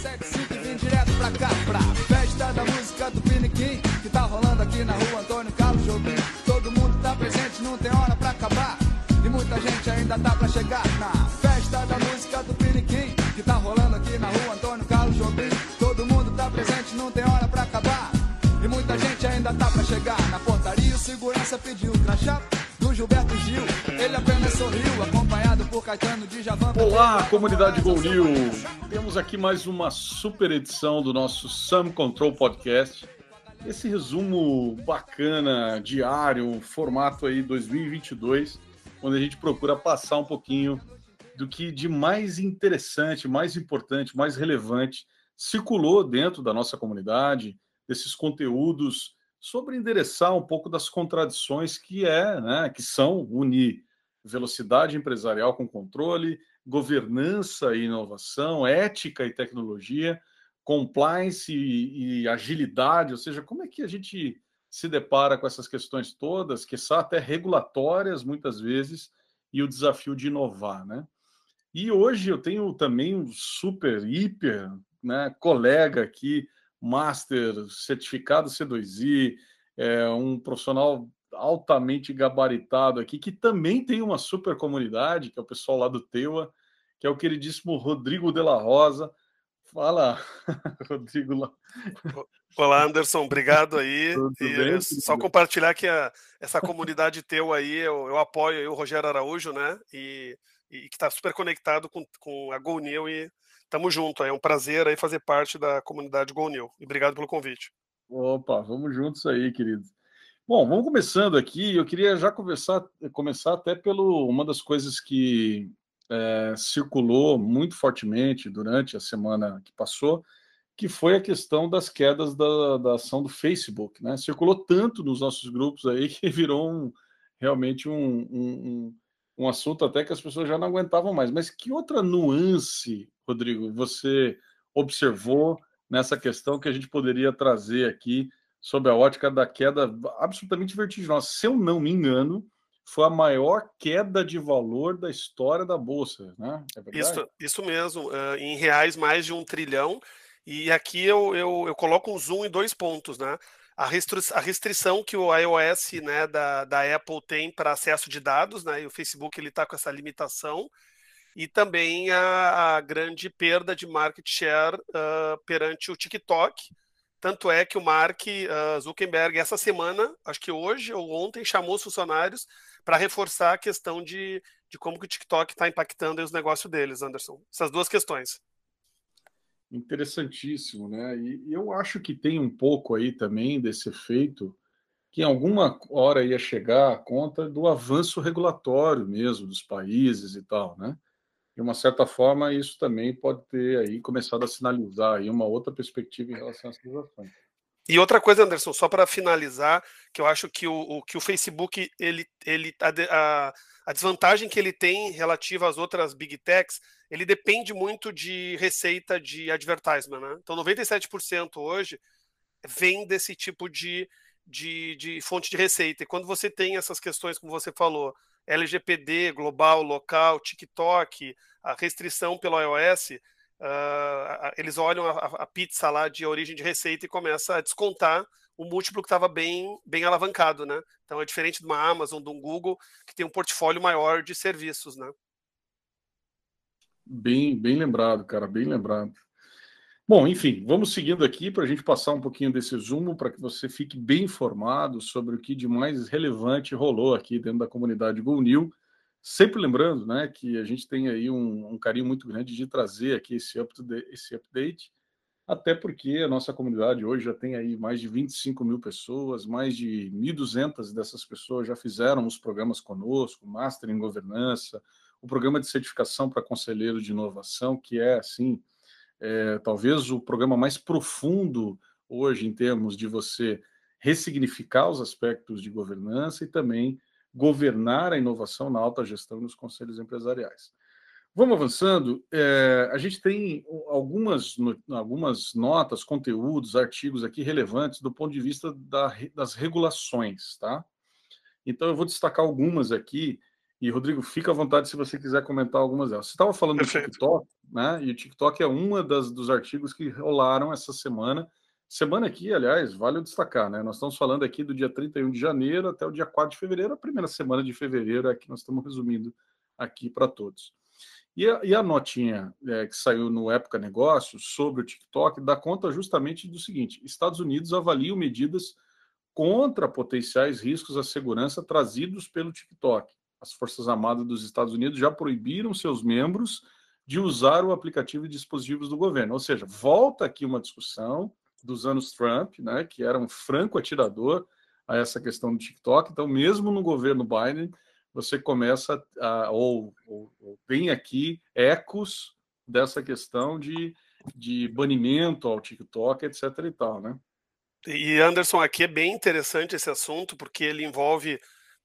75 e vim direto pra cá, pra festa da música do Piniquim, que tá rolando aqui na rua Antônio Carlos Jobim. Todo mundo tá presente, não tem hora pra acabar. E muita gente ainda tá pra chegar na festa da música do Piniquim, que tá rolando aqui na rua Antônio Carlos Jobim. Todo mundo tá presente, não tem hora pra acabar. E muita gente ainda tá pra chegar na portaria. O segurança pediu crachá do Gilberto Gil. Ele apenas sorriu, acompanhado por Caetano de Javan. Olá, comunidade Gol News. Temos aqui mais uma super edição do nosso Sam Control Podcast. Esse resumo bacana, diário, formato aí 2022, onde a gente procura passar um pouquinho do que de mais interessante, mais importante, mais relevante circulou dentro da nossa comunidade, desses conteúdos sobre endereçar um pouco das contradições que é, né, que são unir velocidade empresarial com controle, governança e inovação, ética e tecnologia, compliance e, e, agilidade, ou seja, como é que a gente se depara com essas questões todas, que são até regulatórias muitas vezes, e o desafio de inovar, né? E hoje eu tenho também um super, hiper, né, colega aqui, master, certificado C2I, é, um profissional altamente gabaritado aqui, que também tem uma super comunidade, que é o pessoal lá do Teua, que é o queridíssimo Rodrigo de la Rosa. Fala, Rodrigo. Olá, Anderson, obrigado aí. Bem, só compartilhar que a, essa comunidade teu aí, eu, eu apoio aí o Rogério Araújo, né? E, e que está super conectado com, com a GoNew e Tamo junto, é um prazer aí fazer parte da comunidade Go New. E obrigado pelo convite. Opa, vamos juntos aí, querido. Bom, vamos começando aqui. Eu queria já conversar, começar até pelo uma das coisas que é, circulou muito fortemente durante a semana que passou, que foi a questão das quedas da, da ação do Facebook, né? Circulou tanto nos nossos grupos aí que virou um, realmente um, um, um assunto até que as pessoas já não aguentavam mais. Mas que outra nuance Rodrigo, você observou nessa questão que a gente poderia trazer aqui sobre a ótica da queda absolutamente vertiginosa. Se eu não me engano, foi a maior queda de valor da história da Bolsa, né? É isso, isso mesmo, uh, em reais mais de um trilhão. E aqui eu, eu, eu coloco um zoom em dois pontos, né? A, restri a restrição que o iOS né, da, da Apple tem para acesso de dados, né? E o Facebook ele está com essa limitação e também a, a grande perda de market share uh, perante o TikTok. Tanto é que o Mark uh, Zuckerberg, essa semana, acho que hoje ou ontem, chamou os funcionários para reforçar a questão de, de como que o TikTok está impactando os negócios deles, Anderson. Essas duas questões. Interessantíssimo, né? E eu acho que tem um pouco aí também desse efeito que em alguma hora ia chegar a conta do avanço regulatório mesmo dos países e tal, né? De uma certa forma, isso também pode ter aí começado a sinalizar aí uma outra perspectiva em relação a essas ações. E outra coisa, Anderson, só para finalizar, que eu acho que o, o, que o Facebook, ele, ele a, a, a, desvantagem que ele tem relativa às outras big techs, ele depende muito de receita de advertisement, né? Então, 97% hoje vem desse tipo de, de, de fonte de receita. E quando você tem essas questões, como você falou, LGPD, global, local, TikTok, a restrição pelo iOS, uh, eles olham a, a, pizza lá de origem de receita e começa a descontar o múltiplo que estava bem, bem alavancado, né? Então é diferente de uma Amazon, de um Google, que tem um portfólio maior de serviços, né? Bem, bem lembrado, cara, bem lembrado. Bom, enfim, vamos seguindo aqui para a gente passar um pouquinho desse resumo para que você fique bem informado sobre o que de mais relevante rolou aqui dentro da comunidade GoNew. Sempre lembrando né, que a gente tem aí um, um carinho muito grande de trazer aqui esse, up esse update, até porque a nossa comunidade hoje já tem aí mais de 25 mil pessoas, mais de 1.200 dessas pessoas já fizeram os programas conosco, Master em Governança, o programa de certificação para conselheiro de inovação, que é, assim, é, talvez o programa mais profundo hoje em termos de você ressignificar os aspectos de governança e também governar a inovação na alta gestão nos conselhos empresariais. Vamos avançando. É, a gente tem algumas, algumas notas, conteúdos, artigos aqui relevantes do ponto de vista da, das regulações, tá? Então eu vou destacar algumas aqui E, Rodrigo, fica à vontade se você quiser comentar algumas delas. Você estava falando Perfeito. do TikTok, né? E o TikTok é uma das, dos artigos que rolaram essa semana. Semana aqui, aliás, vale destacar, né? Nós estamos falando aqui do dia 31 de janeiro até o dia 4 de fevereiro, a primeira semana de fevereiro é que nós estamos resumindo aqui para todos. E a, e a notinha é, que saiu no Época Negócios sobre o TikTok dá conta justamente do seguinte: Estados Unidos avaliam medidas contra potenciais riscos à segurança trazidos pelo TikTok. As Forças Armadas dos Estados Unidos já proibiram seus membros de usar o aplicativo e dispositivos do governo. Ou seja, volta aqui uma discussão dos anos Trump, né, que era um franco atirador a essa questão do TikTok. Então, mesmo no governo Biden, você começa a, ou, ou, ou tem aqui ecos dessa questão de, de banimento ao TikTok, etc. e tal, né? E Anderson, aqui é bem interessante esse assunto, porque ele envolve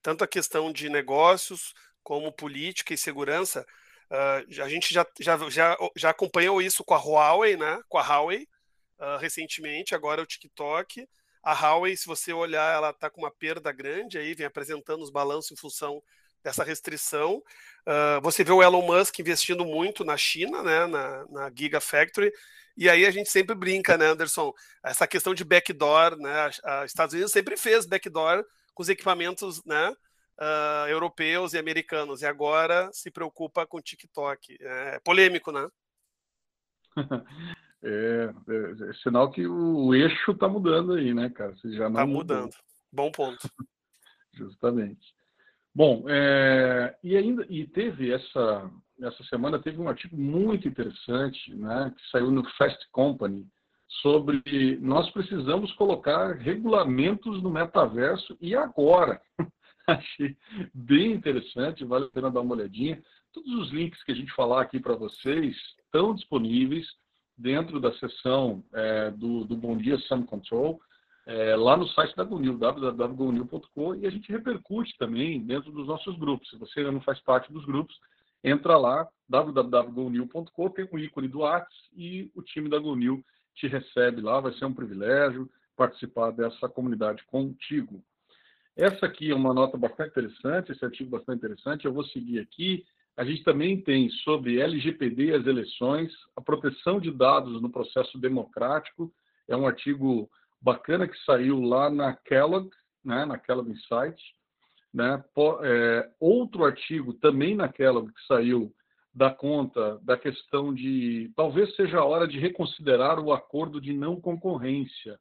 tanto a questão de negócios como política e segurança. Uh, a gente já, já, já, já acompanhou isso com a Huawei, né? Com a Huawei, uh, recentemente, agora o TikTok. A Huawei, se você olhar, ela está com uma perda grande aí, vem apresentando os balanços em função dessa restrição. Uh, você vê o Elon Musk investindo muito na China, né, na, na Gigafactory, e aí a gente sempre brinca, né, Anderson? Essa questão de backdoor, né? Os Estados Unidos sempre fez backdoor com os equipamentos, né? Uh, europeus e americanos, e agora se preocupa com o TikTok. É polêmico, né? É, é, é, sinal que o, o eixo está mudando aí, né, cara? Você já não Está mudando. Bom ponto. Justamente. Bom, é, e ainda e teve essa essa semana teve um artigo muito interessante, né, que saiu no Fast Company sobre nós precisamos colocar regulamentos no metaverso e agora. Achei bem interessante, vale a pena dar uma olhadinha. Todos os links que a gente falar aqui para vocês estão disponíveis dentro da seção é, do, do Bom Dia Sun Control, é, lá no site da GoNew, www.gonil.com, e a gente repercute também dentro dos nossos grupos. Se você ainda não faz parte dos grupos, entra lá, www.gonil.com, tem o ícone do Whats e o time da GoNew te recebe lá, vai ser um privilégio participar dessa comunidade contigo. Essa aqui é uma nota bastante interessante, esse artigo bastante interessante, eu vou seguir aqui a gente também tem sobre LGPD e as eleições, a proteção de dados no processo democrático. É um artigo bacana que saiu lá na Kellogg, né, na Kellogg Insights. Né? É, outro artigo também na Kellogg que saiu dá conta da questão de talvez seja a hora de reconsiderar o acordo de não concorrência,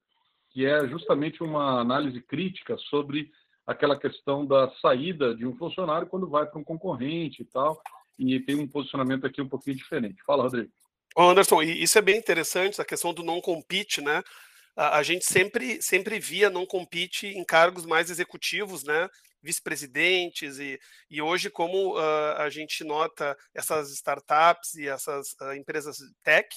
que é justamente uma análise crítica sobre aquela questão da saída de um funcionário quando vai para um concorrente e tal, e tem um posicionamento aqui um pouquinho diferente. Fala, Rodrigo. Anderson, isso é bem interessante, a questão do não compete, né? A gente sempre, sempre via não compete em cargos mais executivos, né? Vice-presidentes, e, e hoje, como uh, a gente nota essas startups e essas uh, empresas tech,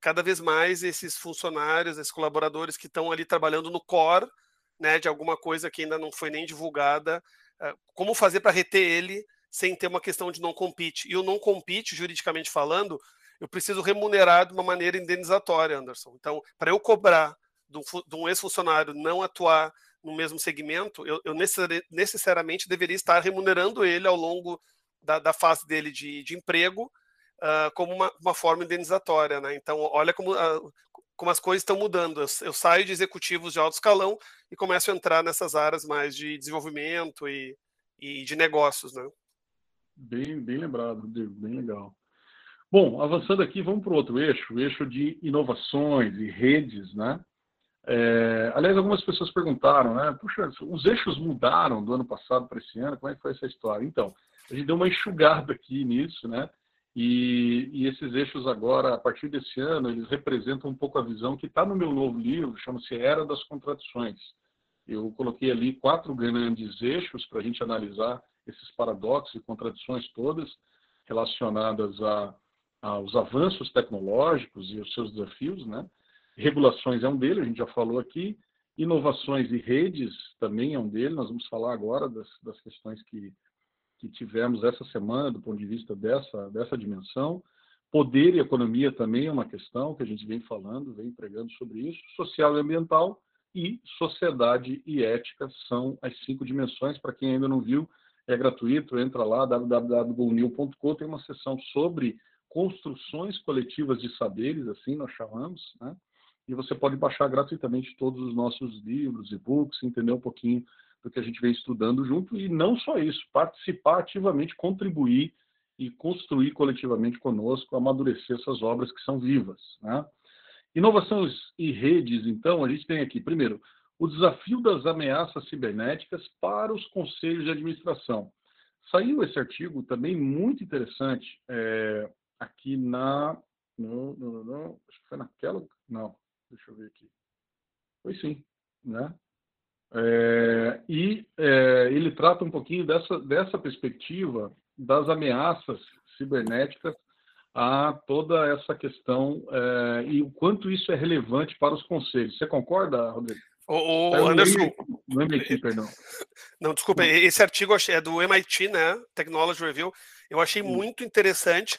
cada vez mais esses funcionários, esses colaboradores que estão ali trabalhando no core, né, de alguma coisa que ainda não foi nem divulgada, uh, como fazer para reter ele sem ter uma questão de não compete. E o não compete, juridicamente falando, eu preciso remunerar de uma maneira indenizatória, Anderson. Então, para eu cobrar de um, ex-funcionário não atuar no mesmo segmento, eu, eu, necessariamente deveria estar remunerando ele ao longo da, da fase dele de, de emprego uh, como uma, uma, forma indenizatória. Né? Então, olha como, uh, como as coisas estão mudando. Eu, eu, saio de executivos de alto escalão e começo a entrar nessas áreas mais de desenvolvimento e, e de negócios, né? Bem, bem lembrado, bem legal. Bom, avançando aqui, vamos para o outro eixo, o eixo de inovações e redes, né? É, aliás, algumas pessoas perguntaram, né? Puxa, os eixos mudaram do ano passado para esse ano, como é que foi essa história? Então, a gente deu uma enxugada aqui nisso, né? E, e, esses eixos agora, a partir desse ano, eles representam um pouco a visão que está no meu novo livro, chama-se Era das Contradições. Eu coloquei ali quatro grandes eixos para a gente analisar esses paradoxos e contradições todas relacionadas a, aos avanços tecnológicos e os seus desafios, né? Regulações é um deles, a gente já falou aqui. Inovações e redes também é um deles. Nós vamos falar agora das, das questões que que tivemos essa semana do ponto de vista dessa, dessa dimensão. Poder e economia também é uma questão que a gente vem falando, vem pregando sobre isso. Social e ambiental e sociedade e ética são as cinco dimensões. Para quem ainda não viu, é gratuito, entra lá, www.golnew.com, tem uma seção sobre construções coletivas de saberes, assim nós chamamos, né? E você pode baixar gratuitamente todos os nossos livros, e-books, entender um pouquinho do que a gente vem estudando junto e não só isso, participar ativamente, contribuir e construir coletivamente conosco, amadurecer essas obras que são vivas. Né? Inovações e redes, então, a gente tem aqui, primeiro, o desafio das ameaças cibernéticas para os conselhos de administração. Saiu esse artigo também muito interessante é, aqui na. No, no, no, acho que foi naquela. Não, deixa eu ver aqui. Foi sim, né? É, e é, ele trata um pouquinho dessa, dessa perspectiva das ameaças cibernéticas a toda essa questão é, e o quanto isso é relevante para os conselhos. Você concorda, Rodrigo? O, o Anderson. No MIT, perdão. Não, desculpa, esse artigo é do MIT, né? Technology Review. Eu achei muito interessante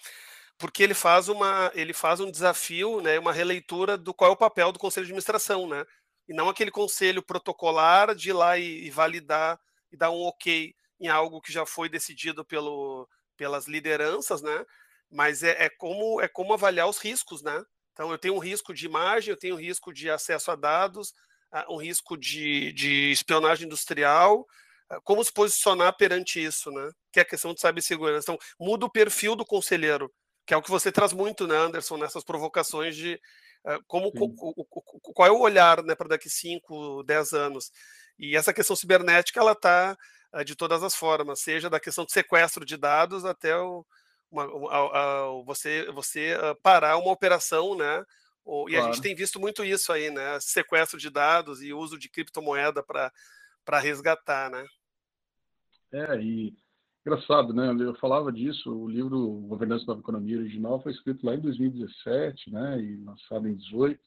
porque ele faz uma ele faz um desafio, né, uma releitura do qual é o papel do conselho de administração, né? e não aquele conselho protocolar de ir lá e, e validar e dar um ok em algo que já foi decidido pelo, pelas lideranças, né? Mas é, é, como é como avaliar os riscos, né? Então eu tenho um risco de imagem, eu tenho um risco de acesso a dados, um risco de, de espionagem industrial, como se posicionar perante isso, né? Que é a questão de cibersegurança. Então, muda o perfil do conselheiro, que é o que você traz muito, né, Anderson, nessas provocações de, ah, como, qual é o olhar né, para daqui 5, 10 anos? E essa questão cibernética ela está ah, de todas as formas, seja da questão de sequestro de dados até o, uma, a, a, você, você ah, parar uma operação, né? E claro. a gente tem visto muito isso aí, né? Sequestro de dados e uso de criptomoeda para resgatar, né? É, e Engraçado, né? Eu falava disso, o livro Governança da Economia original foi escrito lá em 2017, né? E lançado em 18.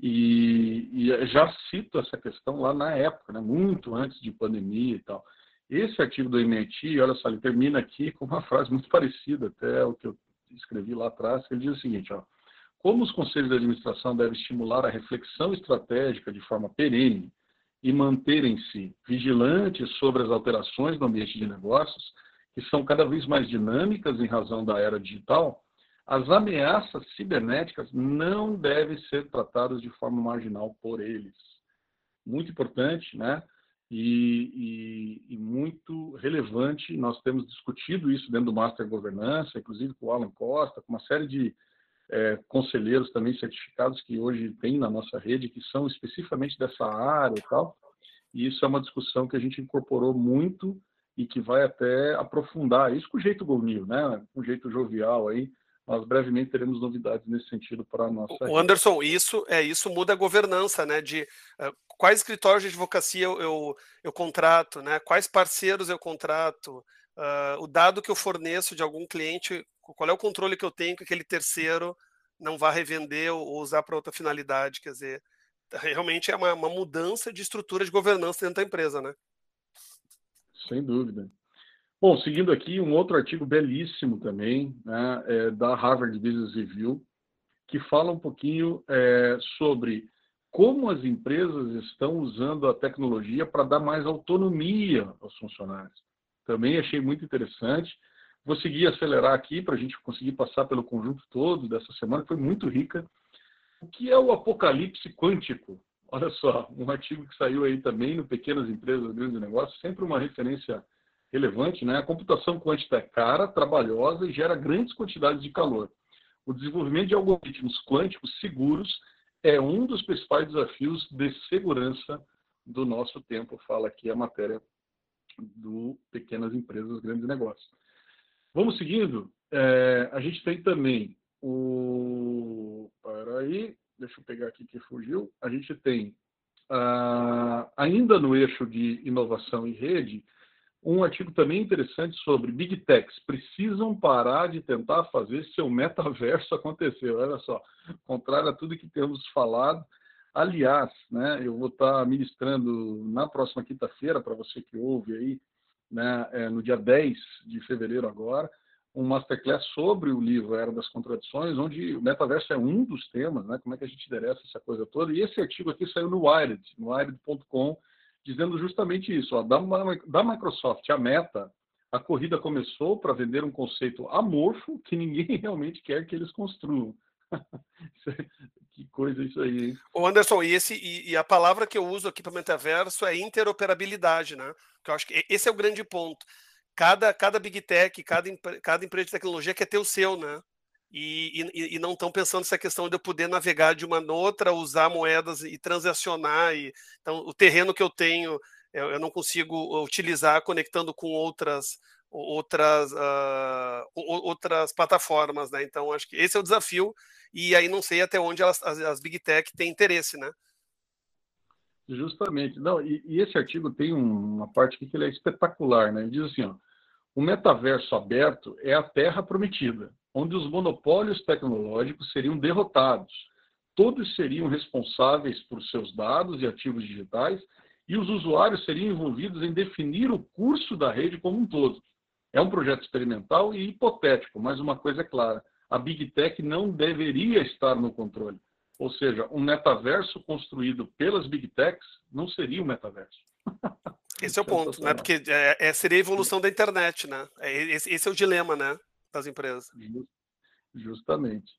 E, e já cito essa questão lá na época, né? Muito antes de pandemia e tal. Esse artigo do MIT, olha só, ele termina aqui com uma frase muito parecida até o que eu escrevi lá atrás, ele diz o seguinte, ó. Como os conselhos de administração devem estimular a reflexão estratégica de forma perene e manterem-se vigilantes sobre as alterações no ambiente de negócios, que são cada vez mais dinâmicas em razão da era digital, as ameaças cibernéticas não devem ser tratadas de forma marginal por eles. Muito importante, né? E, e, e, muito relevante. Nós temos discutido isso dentro do Master Governança, inclusive com o Alan Costa, com uma série de é, conselheiros também certificados que hoje tem na nossa rede, que são especificamente dessa área e tal. E isso é uma discussão que a gente incorporou muito e que vai até aprofundar isso com o jeito Golnil, né? Com o jeito jovial aí. Nós brevemente teremos novidades nesse sentido para a nossa. O Anderson, isso é isso muda a governança, né? De uh, quais escritórios de advocacia eu, eu, eu, contrato, né? Quais parceiros eu contrato, uh, o dado que eu forneço de algum cliente, qual é o controle que eu tenho que aquele terceiro não vá revender ou usar para outra finalidade. Quer dizer, realmente é uma, uma, mudança de estrutura de governança dentro da empresa, né? Sem dúvida. Bom, seguindo aqui, um outro artigo belíssimo também, né, é da Harvard Business Review, que fala um pouquinho é, sobre como as empresas estão usando a tecnologia para dar mais autonomia aos funcionários. Também achei muito interessante. Vou seguir acelerar aqui para a gente conseguir passar pelo conjunto todo dessa semana, que foi muito rica. O que é o apocalipse quântico? Olha só, um artigo que saiu aí também no Pequenas Empresas, Grandes Negócios, sempre uma referência relevante, né? A computação quântica é cara, trabalhosa e gera grandes quantidades de calor. O desenvolvimento de algoritmos quânticos seguros é um dos principais desafios de segurança do nosso tempo, fala aqui a matéria do Pequenas Empresas, Grandes Negócios. Vamos seguindo. É, a gente tem também o. Para aí, deixa eu pegar aqui que fugiu. A gente tem, ainda no eixo de inovação e rede, um artigo também interessante sobre Big Techs. Precisam parar de tentar fazer seu metaverso acontecer. Olha só, contrário a tudo que temos falado. Aliás, né, eu vou estar ministrando na próxima quinta-feira, para você que ouve aí, né, é, no dia 10 de fevereiro agora, um masterclass sobre o livro Era das Contradições, onde o metaverso é um dos temas, né, como é que a gente endereça essa coisa toda. E esse artigo aqui saiu no Wired, no wired.com, dizendo justamente isso. Ó, da, da Microsoft, a Meta, a corrida começou para vender um conceito amorfo que ninguém realmente quer que eles construam. que coisa isso aí, hein? O Anderson, e, esse, e, e, a palavra que eu uso aqui para metaverso é interoperabilidade, né? Que eu acho que esse é o grande ponto. Cada, cada Big Tech, cada, cada empresa de tecnologia quer ter o seu, né? E, e, e não estão pensando nessa questão de eu poder navegar de uma noutra, usar moedas e transacionar. E, então, o terreno que eu tenho, eu, eu não consigo utilizar conectando com outras outras uh, outras plataformas, né? Então acho que esse é o desafio e aí não sei até onde elas, as, as big tech têm interesse, né? Justamente, não. E, e esse artigo tem uma parte aqui que ele é espetacular, né? Ele diz assim, ó, o metaverso aberto é a terra prometida, onde os monopólios tecnológicos seriam derrotados. Todos seriam responsáveis por seus dados e ativos digitais e os usuários seriam envolvidos em definir o curso da rede como um todo. É um projeto experimental e hipotético, mas uma coisa é clara: a Big Tech não deveria estar no controle. Ou seja, um metaverso construído pelas Big Techs não seria um metaverso. Esse é o ponto, né? Porque é, é, seria a evolução da internet, né? É, esse, esse, é o dilema, né? Das empresas. Justamente.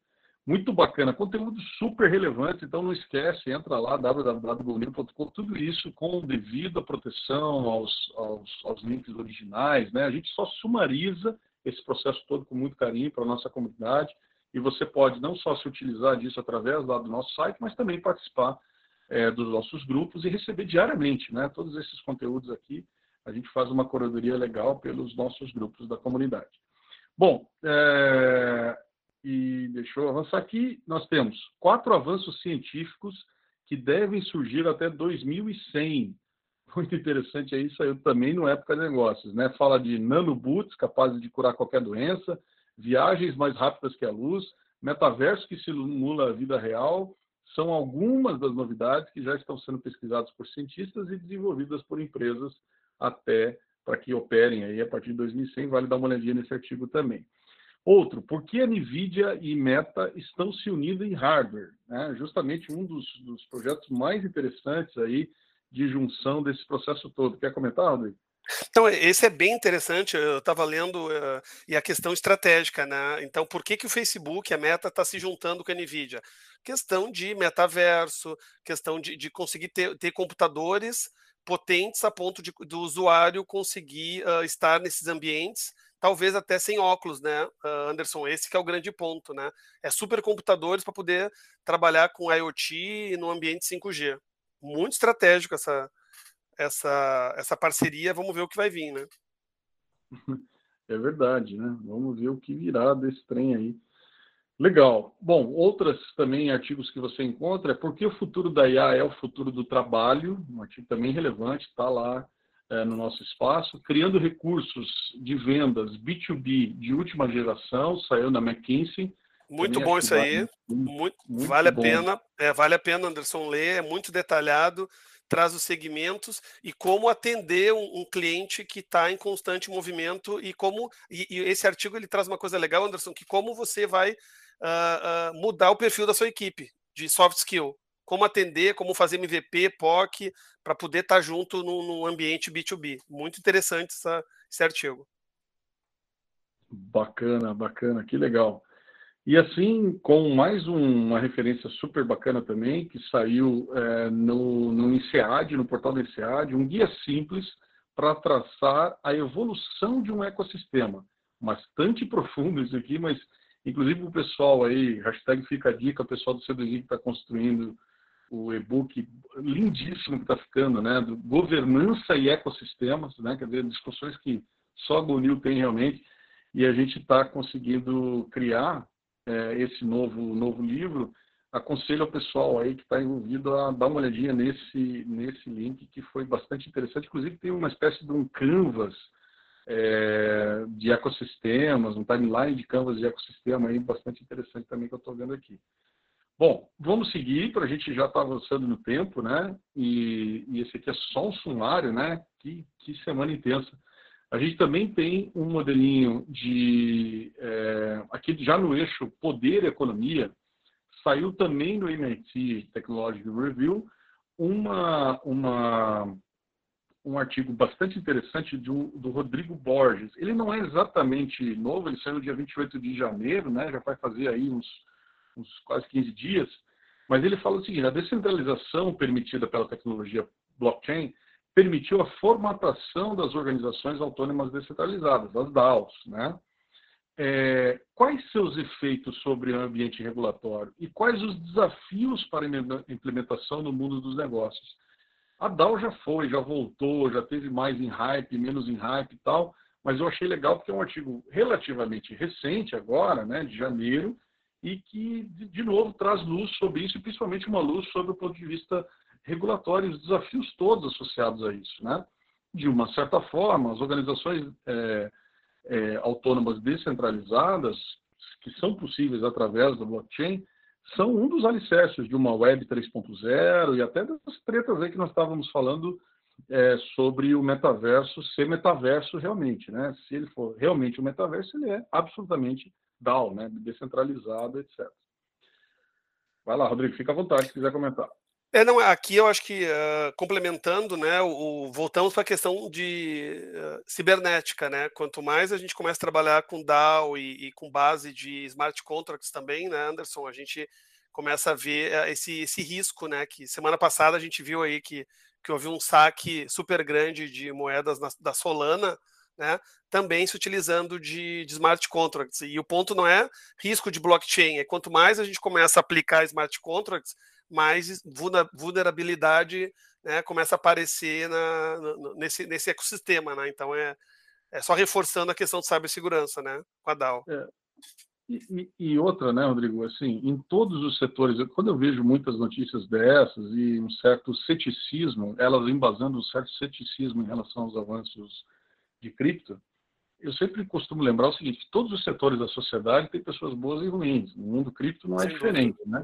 Muito bacana, conteúdo super relevante, então não esquece, entra lá, www.golino.com, tudo isso com devida proteção aos, aos, aos, links originais, né? A gente só sumariza esse processo todo com muito carinho para a nossa comunidade e você pode não só se utilizar disso através lá do nosso site, mas também participar é, dos nossos grupos e receber diariamente, né? Todos esses conteúdos aqui, a gente faz uma curadoria legal pelos nossos grupos da comunidade. Bom, é, e deixa eu avançar aqui, nós temos quatro avanços científicos que devem surgir até 2100. Muito interessante aí, saiu também no Época de Negócios, né? Fala de nanobots capazes de curar qualquer doença, viagens mais rápidas que a luz, metaverso que simula a vida real, são algumas das novidades que já estão sendo pesquisadas por cientistas e desenvolvidas por empresas até para que operem aí a partir de 2100. Vale dar uma olhadinha nesse artigo também. Outro, por que a NVIDIA e Meta estão se unindo em hardware? Né? Justamente um dos, dos, projetos mais interessantes aí de junção desse processo todo. Quer comentar, Rodrigo? Então, esse é bem interessante, eu estava lendo, uh, e a questão estratégica, né? Então, por que, que o Facebook, a Meta, está se juntando com a NVIDIA? Questão de metaverso, questão de, de conseguir ter, ter, computadores potentes a ponto de, do usuário conseguir uh, estar nesses ambientes talvez até sem óculos, né, Anderson? Esse que é o grande ponto, né? É supercomputadores para poder trabalhar com IoT no ambiente 5G. Muito estratégico essa, essa, essa parceria. Vamos ver o que vai vir, né? É verdade, né? Vamos ver o que virá desse trem aí. Legal. Bom, outras também artigos que você encontra é por que o futuro da IA é o futuro do trabalho, um artigo também relevante, está lá no nosso espaço, criando recursos de vendas B2B de última geração, saiu na McKinsey. Muito bom isso aí, muito, muito vale bom. a pena, é, vale a pena, Anderson, ler, é muito detalhado, traz os segmentos e como atender um, um cliente que está em constante movimento e como, e, e, esse artigo ele traz uma coisa legal, Anderson, que como você vai uh, uh, mudar o perfil da sua equipe de soft skill, como atender, como fazer MVP, POC, para poder estar tá junto num, ambiente B2B. Muito interessante essa, esse artigo. Bacana, bacana, que legal. E assim, com mais um, uma referência super bacana também, que saiu é, no, no INSEAD, no portal do INSEAD, um guia simples para traçar a evolução de um ecossistema. Bastante profundo isso aqui, mas inclusive o pessoal aí, hashtag fica a dica, o pessoal do CDI que está construindo o e-book lindíssimo que está ficando, né, do governança e ecossistemas, né, quer dizer, discussões que só a Gonil tem realmente, e a gente está conseguindo criar é, esse novo, novo livro. Aconselho ao pessoal aí que está envolvido a dar uma olhadinha nesse, nesse link, que foi bastante interessante. Inclusive, tem uma espécie de um canvas é, de ecossistemas, um timeline de canvas de ecossistema aí bastante interessante também que eu estou vendo aqui. Bom, vamos seguir, para a gente já estar tá avançando no tempo, né? E, e, esse aqui é só um sumário, né? Que, que semana intensa. A gente também tem um modelinho de, é, aqui já no eixo poder e economia, saiu também no MIT Technology Review uma, uma, um artigo bastante interessante do, do Rodrigo Borges. Ele não é exatamente novo, ele saiu no dia 28 de janeiro, né? já vai fazer aí uns, uns quase 15 dias, mas ele fala o seguinte, a descentralização permitida pela tecnologia blockchain permitiu a formatação das organizações autônomas descentralizadas, as DAOs, né? É, quais seus efeitos sobre o ambiente regulatório e quais os desafios para a implementação no mundo dos negócios? A DAO já foi, já voltou, já teve mais em hype, menos em hype e tal, mas eu achei legal porque é um artigo relativamente recente agora, né, de janeiro, e que, de novo, traz luz sobre isso, e principalmente uma luz sobre o ponto de vista regulatório, os desafios todos associados a isso. Né? De uma certa forma, as organizações é, é, autônomas descentralizadas, que são possíveis através do blockchain, são um dos alicerces de uma web 3.0 e até das tretas aí que nós estávamos falando é, sobre o metaverso ser metaverso realmente, né? Se ele for realmente um metaverso, ele é absolutamente DAO, né? Descentralizado, etc. Vai lá, Rodrigo, fica à vontade se quiser comentar. É, não, aqui eu acho que uh, complementando, né, o voltamos para a questão de uh, cibernética, né? Quanto mais a gente começa a trabalhar com DAO e, e, com base de smart contracts também, né, Anderson, a gente começa a ver uh, esse, esse risco, né? Que semana passada a gente viu aí que, que houve um saque super grande de moedas na, da Solana, né? Também se utilizando de, de smart contracts. E o ponto não é risco de blockchain, é quanto mais a gente começa a aplicar smart contracts mais vulnerabilidade né, começa a aparecer na, nesse, nesse ecossistema. Né? Então, é, é só reforçando a questão de cibersegurança né, com a DAO. É. E, e, outra, né, Rodrigo, assim, em todos os setores, quando eu vejo muitas notícias dessas e um certo ceticismo, elas embasando um certo ceticismo em relação aos avanços de cripto, eu sempre costumo lembrar o seguinte, que todos os setores da sociedade têm pessoas boas e ruins. No mundo cripto não é Sim, diferente, né?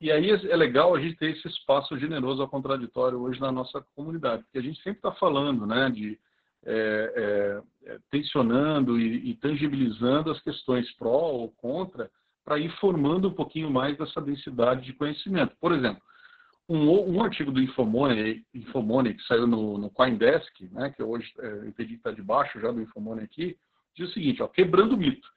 E aí é legal a gente ter esse espaço generoso ao contraditório hoje na nossa comunidade, porque a gente sempre está falando né, de é, é, é, tensionando e, e, tangibilizando as questões pró ou contra para ir formando um pouquinho mais dessa densidade de conhecimento. Por exemplo, um, um artigo do Infomoney, Infomoney que saiu no, no Coindesk, né, que hoje é, eu entendi que está debaixo já do Infomoney aqui, diz o seguinte, ó, quebrando o mito.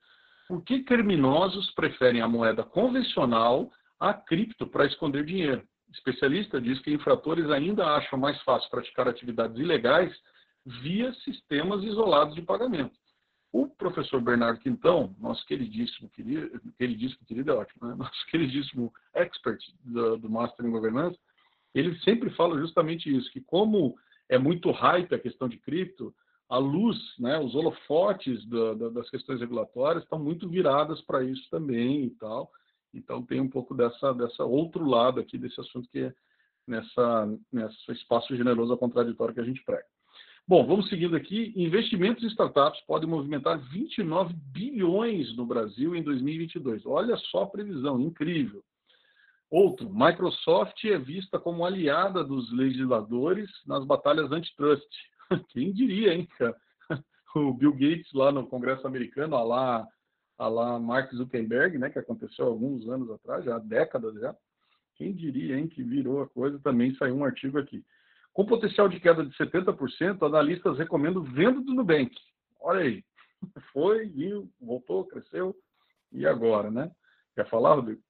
Por que criminosos preferem a moeda convencional a cripto para esconder dinheiro. especialista diz que infratores ainda acham mais fácil praticar atividades ilegais via sistemas isolados de pagamento. O professor Bernardo Quintão, nosso queridíssimo, querido, queridíssimo, querido é ótimo, né? nosso queridíssimo expert do, do Master em Governança, ele sempre fala justamente isso, que como é muito hype a questão de cripto, a luz, né, os holofotes da, da, das questões regulatórias estão muito viradas para isso também e tal. Então tem um pouco dessa dessa outro lado aqui desse assunto que é nessa nesse espaço generoso ao contraditório que a gente prega. Bom, vamos seguindo aqui. Investimentos em startups podem movimentar 29 bilhões no Brasil em 2022. Olha só a previsão, incrível. Outro, Microsoft é vista como aliada dos legisladores nas batalhas antitrust. Quem diria, hein, cara? O Bill Gates lá no Congresso americano, lá a lá Mark Zuckerberg, né, que aconteceu alguns anos atrás, já há décadas já. Quem diria, hein, que virou a coisa, também saiu um artigo aqui. Com potencial de queda de 70%, analistas recomendam venda do Nubank. Olha aí, foi, viu, voltou, cresceu, e agora, né? Quer falar, Rodrigo?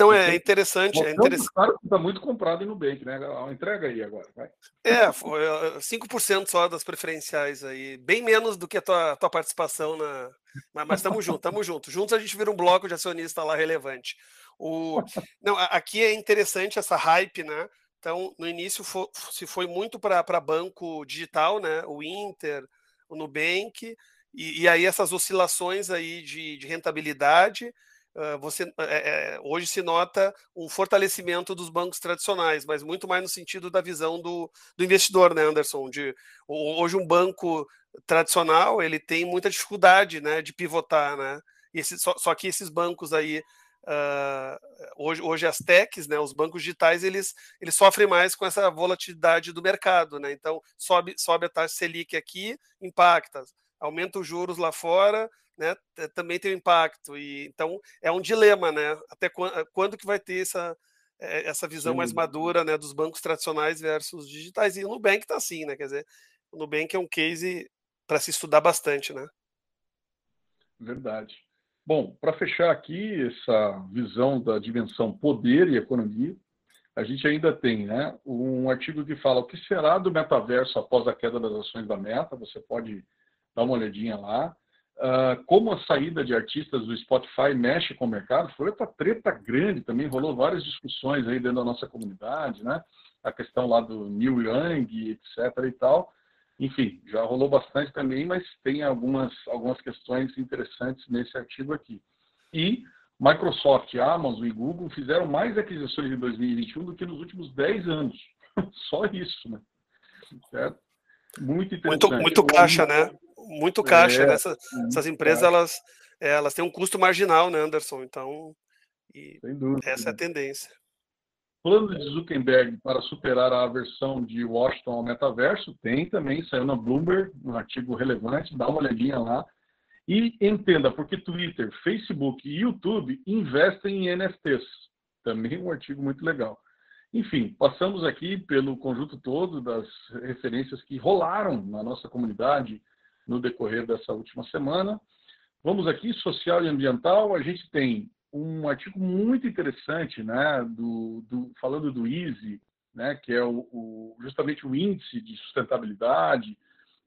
Não, é interessante. É interessante. Claro que está muito comprado em Nubank, né? Entrega aí agora, vai. É, foi 5% só das preferenciais aí. Bem menos do que a tua, tua participação na. Mas estamos juntos, estamos juntos. Juntos a gente vira um bloco de acionista lá relevante. O... Não, aqui é interessante essa hype, né? Então, no início se foi muito para banco digital, né? O Inter, o Nubank, e, e aí essas oscilações aí de, de rentabilidade você é, hoje se nota um fortalecimento dos bancos tradicionais, mas muito mais no sentido da visão do, do investidor, né, Anderson? De, hoje um banco tradicional ele tem muita dificuldade, né, de pivotar, né? Esse, só, só, que esses bancos aí uh, hoje, hoje as techs, né, os bancos digitais, eles, eles sofrem mais com essa volatilidade do mercado, né? Então sobe sobe a taxa selic aqui, impacta, aumenta os juros lá fora né, também tem um impacto. E, então, é um dilema, né? Até quando, quando que vai ter essa, é, essa visão mais madura né, dos bancos tradicionais versus digitais. E o Nubank está assim, né? Quer dizer, o Nubank é um case para se estudar bastante, né? Verdade. Bom, para fechar aqui essa visão da dimensão poder e economia, a gente ainda tem né, um artigo que fala o que será do metaverso após a queda das ações da Meta. Você pode dar uma olhadinha lá. Uh, como a saída de artistas do Spotify mexe com o mercado, foi outra treta grande também, rolou várias discussões aí dentro da nossa comunidade, né? A questão lá do Neil Young, etc e tal. Enfim, já rolou bastante também, mas tem algumas, algumas questões interessantes nesse artigo aqui. E Microsoft, Amazon e Google fizeram mais aquisições em 2021 do que nos últimos 10 anos. Só isso, né? Certo? Muito interessante. Muito, muito caixa, né? Muito caixa. É, né? Essas, essas empresas, elas, elas têm um custo marginal, né, Anderson? Então, dúvida, essa é a tendência. Plano de Zuckerberg para superar a aversão de Washington ao metaverso tem também, saiu na Bloomberg, um artigo relevante, dá uma olhadinha lá. E entenda, porque Twitter, Facebook e YouTube investem em NFTs. Também um artigo muito legal. Enfim, passamos aqui pelo conjunto todo das referências que rolaram na nossa comunidade no decorrer dessa última semana. Vamos aqui, social e ambiental, a gente tem um artigo muito interessante, né, do, do falando do EASY, né, que é o, o, justamente o índice de sustentabilidade,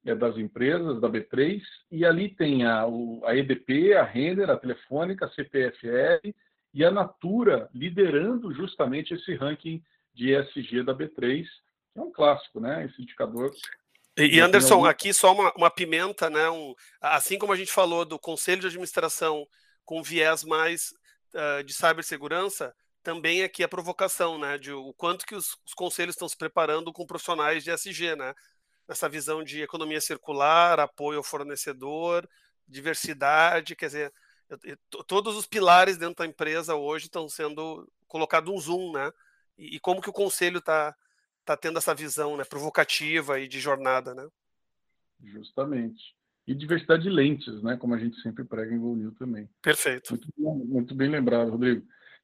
é das empresas, da B3, e ali tem a, o, a EDP, a Render, a Telefônica, a CPFL e a Natura liderando justamente esse ranking de ESG da B3, que é um clássico, né? Esse indicador. E, Anderson, aqui só uma, uma pimenta, né? Um, assim como a gente falou do Conselho de Administração com viés mais uh, de cibersegurança, também aqui a provocação, né? De o quanto que os, os conselhos estão se preparando com profissionais de ESG, né? essa visão de economia circular, apoio ao fornecedor, diversidade, quer dizer, todos os pilares dentro da empresa hoje estão sendo colocado um zoom, né? E, como que o conselho está tá tendo essa visão, né, provocativa e de jornada, né? Justamente. E diversidade de lentes, né, como a gente sempre prega em Go também. Perfeito. Muito, muito bem lembrado, Rodrigo.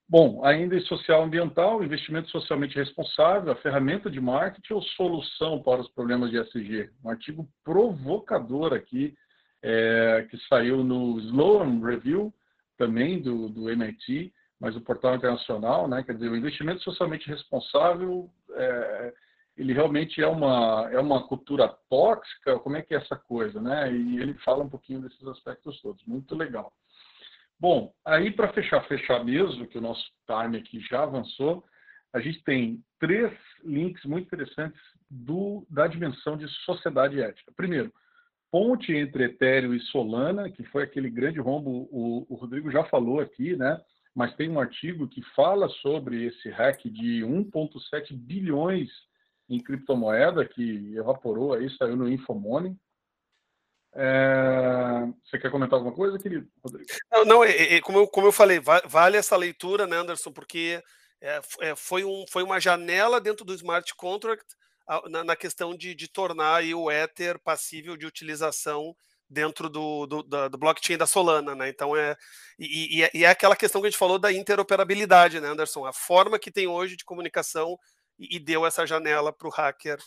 Bom, ainda em social ambiental, investimento socialmente responsável, a ferramenta de marketing ou solução para os problemas de SG? Um artigo provocador aqui, é, que saiu no Sloan Review, também do, do MIT, mas o portal internacional, né? Quer dizer, o investimento socialmente responsável, é, ele realmente é uma, é uma cultura tóxica? Como é que é essa coisa, né? E ele fala um pouquinho desses aspectos todos. Muito legal. Bom, aí para fechar, fechar mesmo, que o nosso time aqui já avançou, a gente tem três links muito interessantes do, da dimensão de sociedade ética. Primeiro, ponte entre Ethereum e Solana, que foi aquele grande rombo, o, o Rodrigo já falou aqui, né? Mas tem um artigo que fala sobre esse hack de 1,7 bilhões em criptomoeda que evaporou aí, saiu no Infomoney. É... Você quer comentar alguma coisa, querido Rodrigo? Não, não é, é, como, eu, como eu falei, vale essa leitura, né, Anderson, porque é, é, foi, um, foi uma janela dentro do smart contract na, na questão de, de tornar o Ether passível de utilização dentro do, do, do, blockchain da Solana, né? Então é e, e, e, é aquela questão que a gente falou da interoperabilidade, né, Anderson? A forma que tem hoje de comunicação e, deu essa janela para o hacker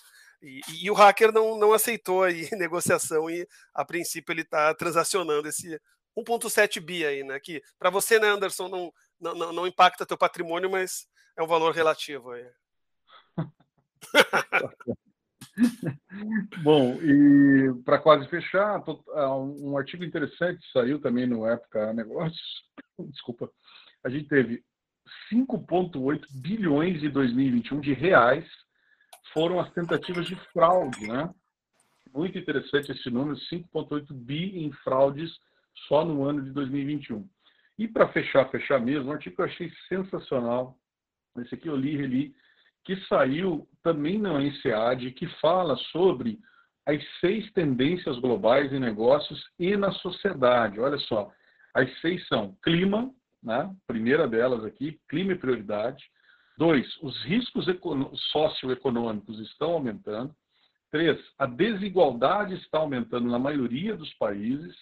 e, e, o hacker não, não aceitou aí negociação e a princípio ele está transacionando esse 1.7 bi aí, né? Que para você, né, Anderson, não, não, não impacta teu patrimônio, mas é um valor relativo aí. Bom, e para quase fechar, ah, um artigo interessante saiu também no Época Negócios. Desculpa. A gente teve 5,8 bilhões em 2021 de reais foram as tentativas de fraude, né? Muito interessante esse número, 5,8 bi em fraudes só no ano de 2021. E para fechar, fechar mesmo, um artigo que eu achei sensacional, esse aqui eu li reli, que saiu também na INSEAD, que fala sobre as seis tendências globais em negócios e na sociedade. Olha só, as seis são clima, né? primeira delas aqui, clima e prioridade. Dois, os riscos socioeconômicos estão aumentando. Três, a desigualdade está aumentando na maioria dos países.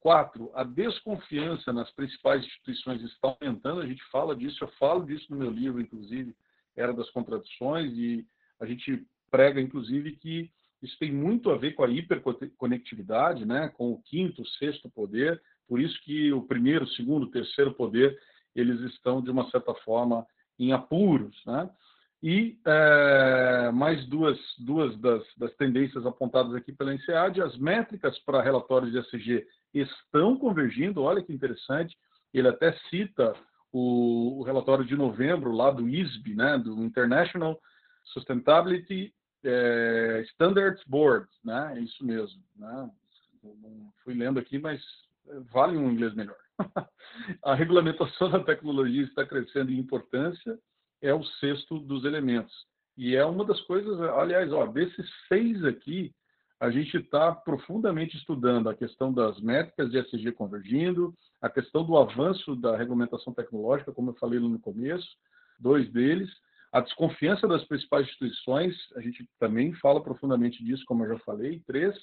Quatro, a desconfiança nas principais instituições está aumentando. A gente fala disso, eu falo disso no meu livro, inclusive, Era das Contradições, e a gente prega, inclusive, que isso tem muito a ver com a hiperconectividade, né? com o quinto, sexto poder. Por isso que o primeiro, o segundo, o terceiro poder, eles estão, de uma certa forma, em apuros. Né? E é, mais duas, duas das, das, tendências apontadas aqui pela INSEAD, as métricas para relatórios de ESG estão convergindo, olha que interessante, ele até cita o, o relatório de novembro lá do ISB, né, do International Sustainability é, Standards Board, né, é isso mesmo, né, fui lendo aqui, mas vale um inglês melhor. a regulamentação da tecnologia está crescendo em importância, é o sexto dos elementos. E é uma das coisas, aliás, ó, desses seis aqui, a gente está profundamente estudando a questão das métricas de SG convergindo, a questão do avanço da regulamentação tecnológica, como eu falei no começo, dois deles, a desconfiança das principais instituições, a gente também fala profundamente disso, como eu já falei, três,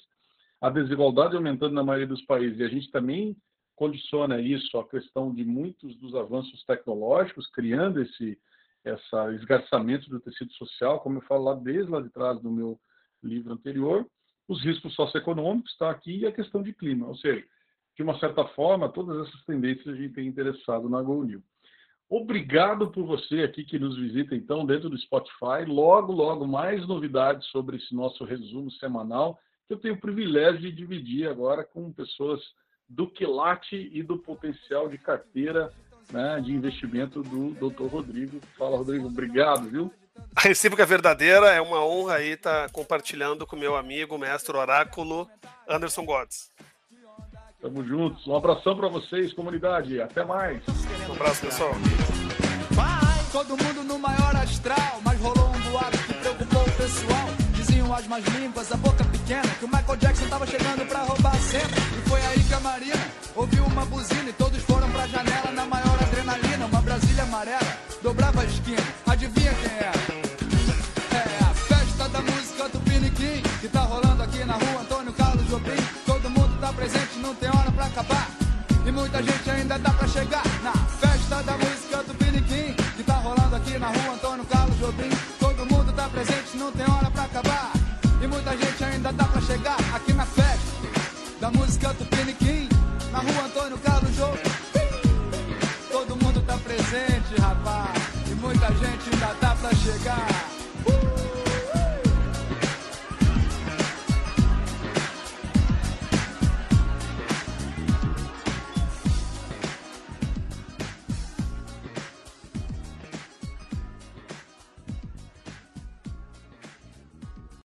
a desigualdade aumentando na maioria dos países, e a gente também condiciona isso à questão de muitos dos avanços tecnológicos, criando esse esse esgarçamento do tecido social, como eu falo lá desde lá de trás do meu livro anterior, os riscos socioeconômicos está aqui e a questão de clima, ou seja, de uma certa forma, todas essas tendências a gente tem interessado na GoNew. Obrigado por você aqui que nos visita, então, dentro do Spotify. Logo, logo, mais novidades sobre esse nosso resumo semanal, eu tenho o privilégio de dividir agora com pessoas do quilate e do potencial de carteira né, de investimento do Dr. Rodrigo. Fala, Rodrigo, obrigado, viu? A recíproca verdadeira é uma honra aí estar tá compartilhando com meu amigo, mestre oráculo, Anderson Godes. Tamo juntos. Um abração para vocês, comunidade. Até mais. Um abraço, pessoal. Todo mundo no maior astral, as mais limpas, a boca pequena, que o Michael Jackson tava chegando pra roubar a cena. E foi aí que a Marina ouviu uma buzina e todos